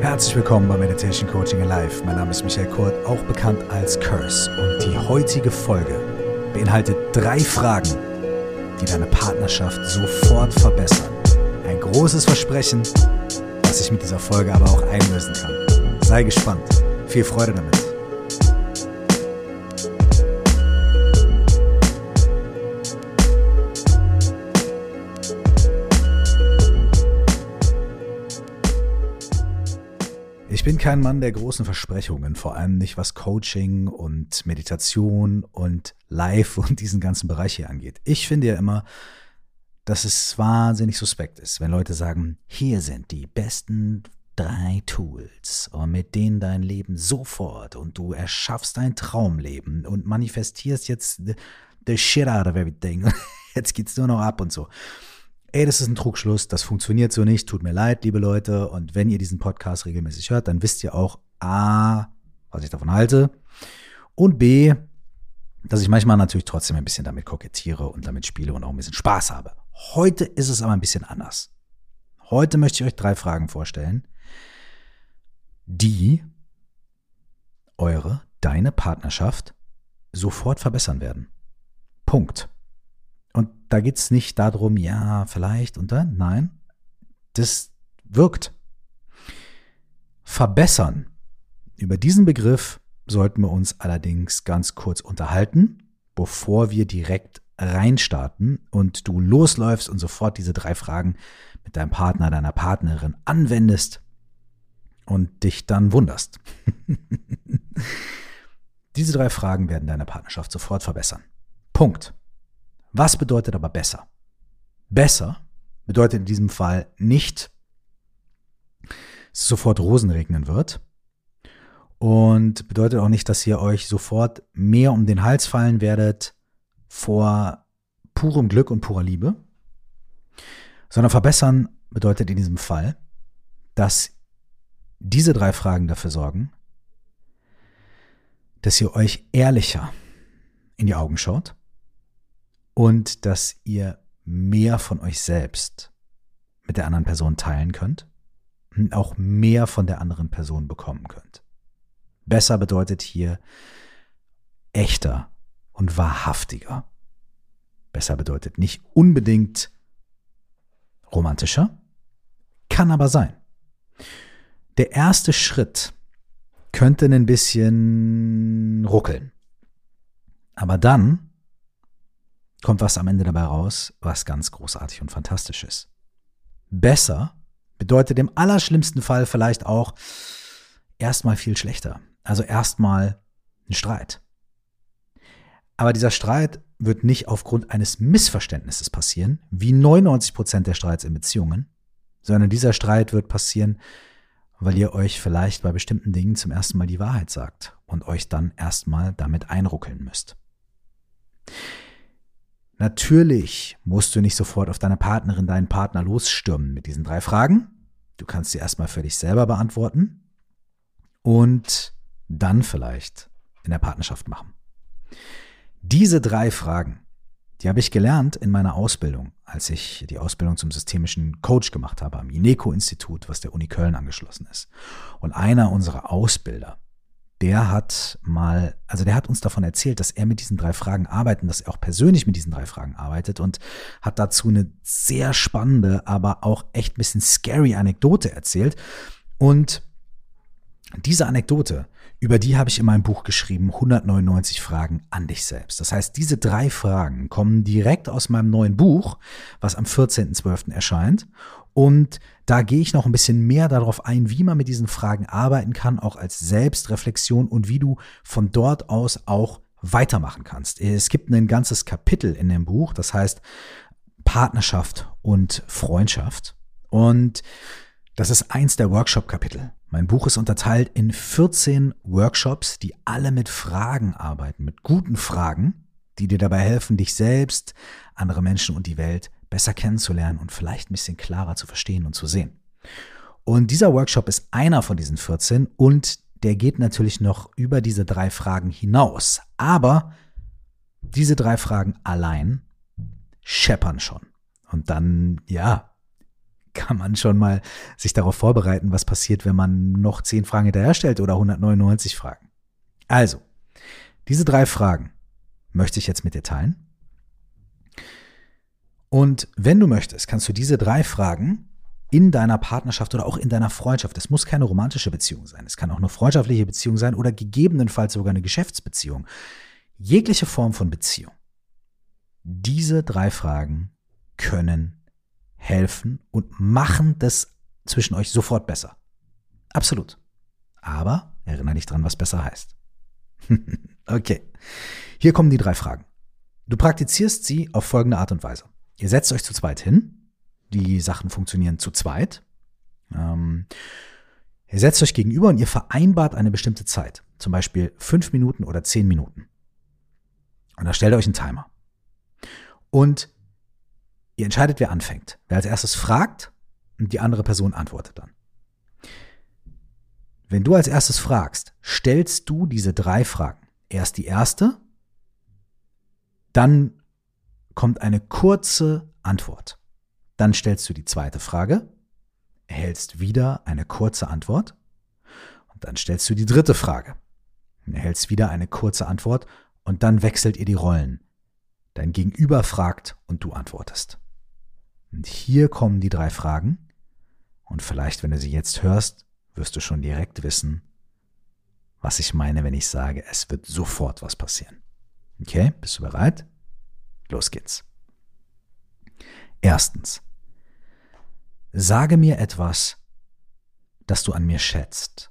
Herzlich willkommen bei Meditation Coaching Alive. Mein Name ist Michael Kurt, auch bekannt als Curse. Und die heutige Folge beinhaltet drei Fragen, die deine Partnerschaft sofort verbessern. Ein großes Versprechen, was ich mit dieser Folge aber auch einlösen kann. Sei gespannt. Viel Freude damit. Bin kein Mann der großen Versprechungen, vor allem nicht was Coaching und Meditation und Live und diesen ganzen Bereich hier angeht. Ich finde ja immer, dass es wahnsinnig suspekt ist, wenn Leute sagen, hier sind die besten drei Tools, und mit denen dein Leben sofort und du erschaffst dein Traumleben und manifestierst jetzt the, the shit out of everything. Jetzt geht's nur noch ab und so ey, das ist ein Trugschluss, das funktioniert so nicht, tut mir leid, liebe Leute. Und wenn ihr diesen Podcast regelmäßig hört, dann wisst ihr auch A, was ich davon halte und B, dass ich manchmal natürlich trotzdem ein bisschen damit kokettiere und damit spiele und auch ein bisschen Spaß habe. Heute ist es aber ein bisschen anders. Heute möchte ich euch drei Fragen vorstellen, die eure, deine Partnerschaft sofort verbessern werden. Punkt. Und da geht es nicht darum, ja, vielleicht und dann. Nein, das wirkt. Verbessern. Über diesen Begriff sollten wir uns allerdings ganz kurz unterhalten, bevor wir direkt reinstarten und du losläufst und sofort diese drei Fragen mit deinem Partner, deiner Partnerin anwendest und dich dann wunderst. diese drei Fragen werden deine Partnerschaft sofort verbessern. Punkt. Was bedeutet aber besser? Besser bedeutet in diesem Fall nicht, dass es sofort Rosen regnen wird. Und bedeutet auch nicht, dass ihr euch sofort mehr um den Hals fallen werdet vor purem Glück und purer Liebe. Sondern verbessern bedeutet in diesem Fall, dass diese drei Fragen dafür sorgen, dass ihr euch ehrlicher in die Augen schaut, und dass ihr mehr von euch selbst mit der anderen Person teilen könnt und auch mehr von der anderen Person bekommen könnt. Besser bedeutet hier echter und wahrhaftiger. Besser bedeutet nicht unbedingt romantischer, kann aber sein. Der erste Schritt könnte ein bisschen ruckeln. Aber dann kommt was am Ende dabei raus, was ganz großartig und fantastisch ist. Besser bedeutet im allerschlimmsten Fall vielleicht auch erstmal viel schlechter. Also erstmal ein Streit. Aber dieser Streit wird nicht aufgrund eines Missverständnisses passieren, wie 99 Prozent der Streits in Beziehungen, sondern dieser Streit wird passieren, weil ihr euch vielleicht bei bestimmten Dingen zum ersten Mal die Wahrheit sagt und euch dann erstmal damit einruckeln müsst. Natürlich musst du nicht sofort auf deine Partnerin, deinen Partner losstürmen mit diesen drei Fragen. Du kannst sie erstmal für dich selber beantworten und dann vielleicht in der Partnerschaft machen. Diese drei Fragen, die habe ich gelernt in meiner Ausbildung, als ich die Ausbildung zum systemischen Coach gemacht habe am INECO-Institut, was der Uni Köln angeschlossen ist. Und einer unserer Ausbilder, der hat mal, also der hat uns davon erzählt, dass er mit diesen drei Fragen arbeitet, dass er auch persönlich mit diesen drei Fragen arbeitet und hat dazu eine sehr spannende, aber auch echt ein bisschen scary Anekdote erzählt. Und diese Anekdote, über die habe ich in meinem Buch geschrieben, 199 Fragen an dich selbst. Das heißt, diese drei Fragen kommen direkt aus meinem neuen Buch, was am 14.12. erscheint. Und da gehe ich noch ein bisschen mehr darauf ein, wie man mit diesen Fragen arbeiten kann, auch als Selbstreflexion und wie du von dort aus auch weitermachen kannst. Es gibt ein ganzes Kapitel in dem Buch, das heißt Partnerschaft und Freundschaft. Und das ist eins der Workshop-Kapitel. Mein Buch ist unterteilt in 14 Workshops, die alle mit Fragen arbeiten, mit guten Fragen, die dir dabei helfen, dich selbst, andere Menschen und die Welt besser kennenzulernen und vielleicht ein bisschen klarer zu verstehen und zu sehen. Und dieser Workshop ist einer von diesen 14 und der geht natürlich noch über diese drei Fragen hinaus. Aber diese drei Fragen allein scheppern schon. Und dann, ja, kann man schon mal sich darauf vorbereiten, was passiert, wenn man noch zehn Fragen hinterher stellt oder 199 Fragen. Also, diese drei Fragen möchte ich jetzt mit dir teilen. Und wenn du möchtest, kannst du diese drei Fragen in deiner Partnerschaft oder auch in deiner Freundschaft, es muss keine romantische Beziehung sein, es kann auch eine freundschaftliche Beziehung sein oder gegebenenfalls sogar eine Geschäftsbeziehung, jegliche Form von Beziehung. Diese drei Fragen können helfen und machen das zwischen euch sofort besser. Absolut. Aber erinnere dich dran, was besser heißt. okay. Hier kommen die drei Fragen. Du praktizierst sie auf folgende Art und Weise. Ihr setzt euch zu zweit hin. Die Sachen funktionieren zu zweit. Ähm, ihr setzt euch gegenüber und ihr vereinbart eine bestimmte Zeit. Zum Beispiel fünf Minuten oder zehn Minuten. Und da stellt ihr euch einen Timer. Und ihr entscheidet, wer anfängt. Wer als erstes fragt und die andere Person antwortet dann. Wenn du als erstes fragst, stellst du diese drei Fragen. Erst die erste, dann kommt eine kurze Antwort. Dann stellst du die zweite Frage, erhältst wieder eine kurze Antwort und dann stellst du die dritte Frage, erhältst wieder eine kurze Antwort und dann wechselt ihr die Rollen. Dein Gegenüber fragt und du antwortest. Und hier kommen die drei Fragen und vielleicht, wenn du sie jetzt hörst, wirst du schon direkt wissen, was ich meine, wenn ich sage, es wird sofort was passieren. Okay, bist du bereit? Los geht's. Erstens. Sage mir etwas, das du an mir schätzt.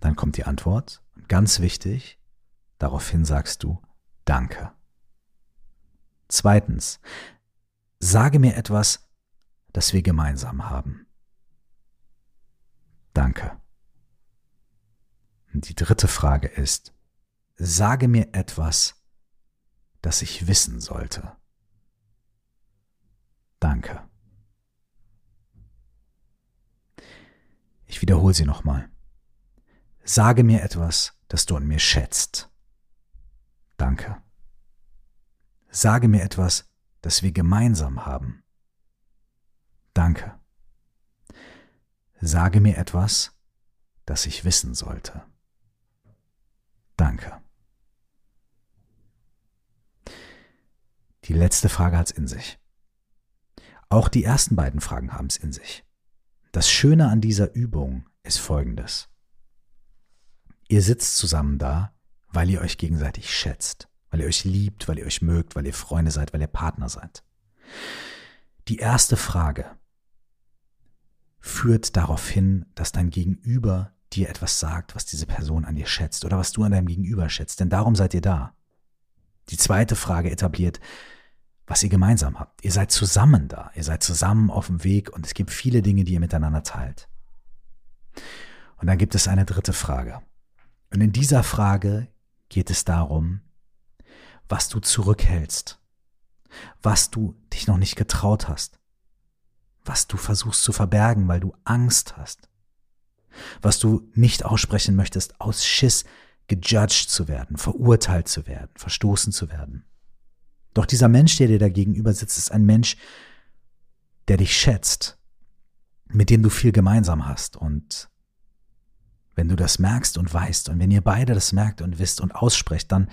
Dann kommt die Antwort. Ganz wichtig, daraufhin sagst du Danke. Zweitens. Sage mir etwas, das wir gemeinsam haben. Danke. Die dritte Frage ist, sage mir etwas, das ich wissen sollte. Danke. Ich wiederhole sie nochmal. Sage mir etwas, das du an mir schätzt. Danke. Sage mir etwas, das wir gemeinsam haben. Danke. Sage mir etwas, das ich wissen sollte. Danke. Die letzte Frage hat's in sich. Auch die ersten beiden Fragen haben's in sich. Das Schöne an dieser Übung ist folgendes. Ihr sitzt zusammen da, weil ihr euch gegenseitig schätzt, weil ihr euch liebt, weil ihr euch mögt, weil ihr Freunde seid, weil ihr Partner seid. Die erste Frage führt darauf hin, dass dein Gegenüber dir etwas sagt, was diese Person an dir schätzt oder was du an deinem Gegenüber schätzt, denn darum seid ihr da. Die zweite Frage etabliert, was ihr gemeinsam habt. Ihr seid zusammen da, ihr seid zusammen auf dem Weg und es gibt viele Dinge, die ihr miteinander teilt. Und dann gibt es eine dritte Frage. Und in dieser Frage geht es darum, was du zurückhältst, was du dich noch nicht getraut hast, was du versuchst zu verbergen, weil du Angst hast, was du nicht aussprechen möchtest aus Schiss, gejudged zu werden, verurteilt zu werden, verstoßen zu werden. Doch dieser Mensch, der dir da gegenüber sitzt, ist ein Mensch, der dich schätzt, mit dem du viel gemeinsam hast. Und wenn du das merkst und weißt, und wenn ihr beide das merkt und wisst und aussprecht, dann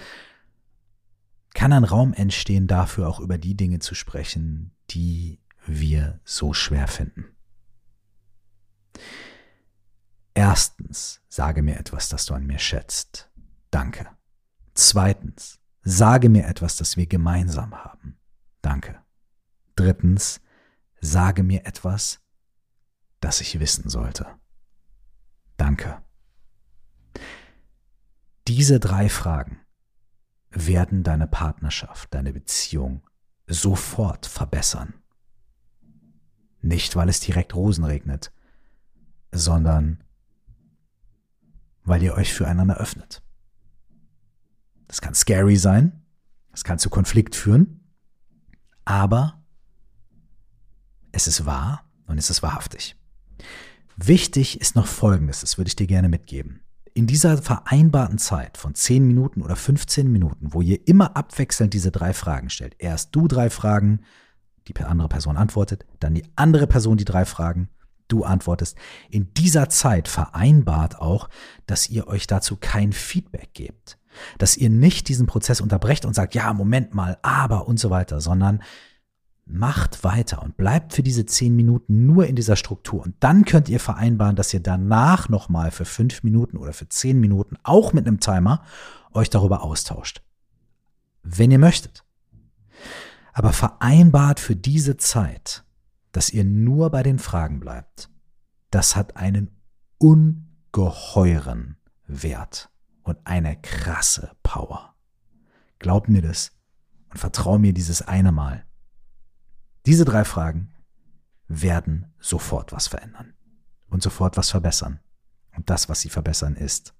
kann ein Raum entstehen, dafür auch über die Dinge zu sprechen, die wir so schwer finden. Erstens, sage mir etwas, das du an mir schätzt. Danke. Zweitens, sage mir etwas, das wir gemeinsam haben. Danke. Drittens, sage mir etwas, das ich wissen sollte. Danke. Diese drei Fragen werden deine Partnerschaft, deine Beziehung sofort verbessern. Nicht, weil es direkt Rosen regnet, sondern weil ihr euch füreinander öffnet. Das kann scary sein, das kann zu Konflikt führen, aber es ist wahr und es ist wahrhaftig. Wichtig ist noch Folgendes, das würde ich dir gerne mitgeben. In dieser vereinbarten Zeit von 10 Minuten oder 15 Minuten, wo ihr immer abwechselnd diese drei Fragen stellt, erst du drei Fragen, die andere Person antwortet, dann die andere Person die drei Fragen, du antwortest. In dieser Zeit vereinbart auch, dass ihr euch dazu kein Feedback gebt. Dass ihr nicht diesen Prozess unterbrecht und sagt, ja, Moment mal, aber und so weiter, sondern macht weiter und bleibt für diese zehn Minuten nur in dieser Struktur. Und dann könnt ihr vereinbaren, dass ihr danach nochmal für fünf Minuten oder für zehn Minuten, auch mit einem Timer, euch darüber austauscht. Wenn ihr möchtet. Aber vereinbart für diese Zeit, dass ihr nur bei den Fragen bleibt. Das hat einen ungeheuren Wert und eine krasse Power. Glaubt mir das und vertrau mir dieses eine Mal. Diese drei Fragen werden sofort was verändern und sofort was verbessern. Und das, was sie verbessern, ist,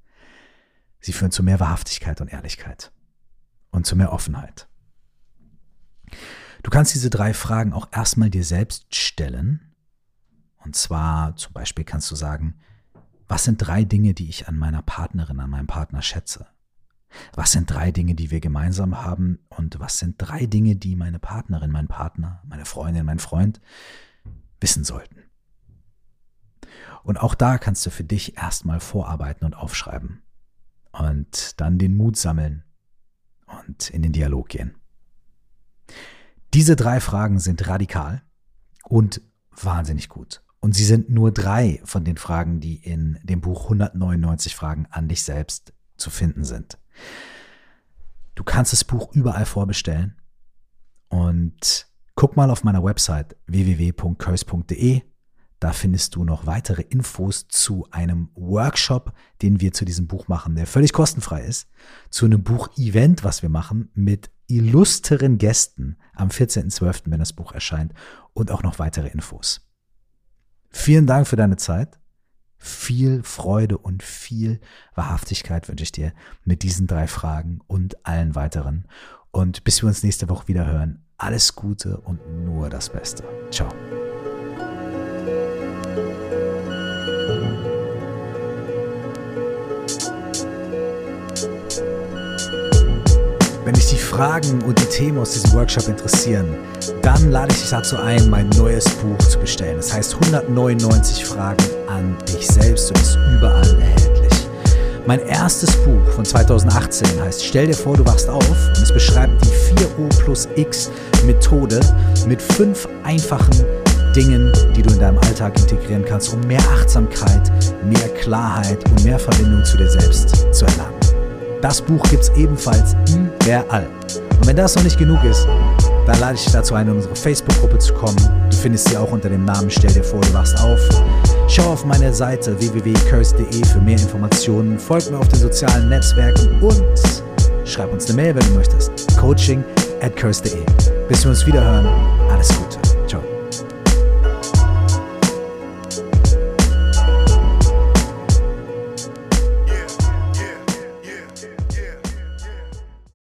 sie führen zu mehr Wahrhaftigkeit und Ehrlichkeit und zu mehr Offenheit. Du kannst diese drei Fragen auch erstmal dir selbst stellen. Und zwar zum Beispiel kannst du sagen, was sind drei Dinge, die ich an meiner Partnerin, an meinem Partner schätze? Was sind drei Dinge, die wir gemeinsam haben? Und was sind drei Dinge, die meine Partnerin, mein Partner, meine Freundin, mein Freund wissen sollten? Und auch da kannst du für dich erstmal vorarbeiten und aufschreiben. Und dann den Mut sammeln und in den Dialog gehen. Diese drei Fragen sind radikal und wahnsinnig gut. Und sie sind nur drei von den Fragen, die in dem Buch 199 Fragen an dich selbst zu finden sind. Du kannst das Buch überall vorbestellen und guck mal auf meiner Website www.curse.de. Da findest du noch weitere Infos zu einem Workshop, den wir zu diesem Buch machen, der völlig kostenfrei ist, zu einem Buch-Event, was wir machen mit illustren Gästen am 14.12., wenn das Buch erscheint und auch noch weitere Infos. Vielen Dank für deine Zeit. Viel Freude und viel Wahrhaftigkeit wünsche ich dir mit diesen drei Fragen und allen weiteren. Und bis wir uns nächste Woche wieder hören, alles Gute und nur das Beste. Ciao. Wenn dich die Fragen und die Themen aus diesem Workshop interessieren, dann lade ich dich dazu ein, mein neues Buch zu bestellen. Das heißt 199 Fragen an dich selbst und ist überall erhältlich. Mein erstes Buch von 2018 heißt Stell dir vor, du wachst auf und es beschreibt die 4O plus X Methode mit fünf einfachen Dingen, die du in deinem Alltag integrieren kannst, um mehr Achtsamkeit, mehr Klarheit und mehr Verbindung zu dir selbst zu erlangen. Das Buch gibt es ebenfalls überall. Und wenn das noch nicht genug ist, dann lade ich dich dazu ein, in unsere Facebook-Gruppe zu kommen. Du findest sie auch unter dem Namen Stell dir vor, du wachst auf. Schau auf meine Seite www.curse.de für mehr Informationen. Folg mir auf den sozialen Netzwerken und schreib uns eine Mail, wenn du möchtest. Coaching at curse.de. Bis wir uns wieder hören, alles Gute.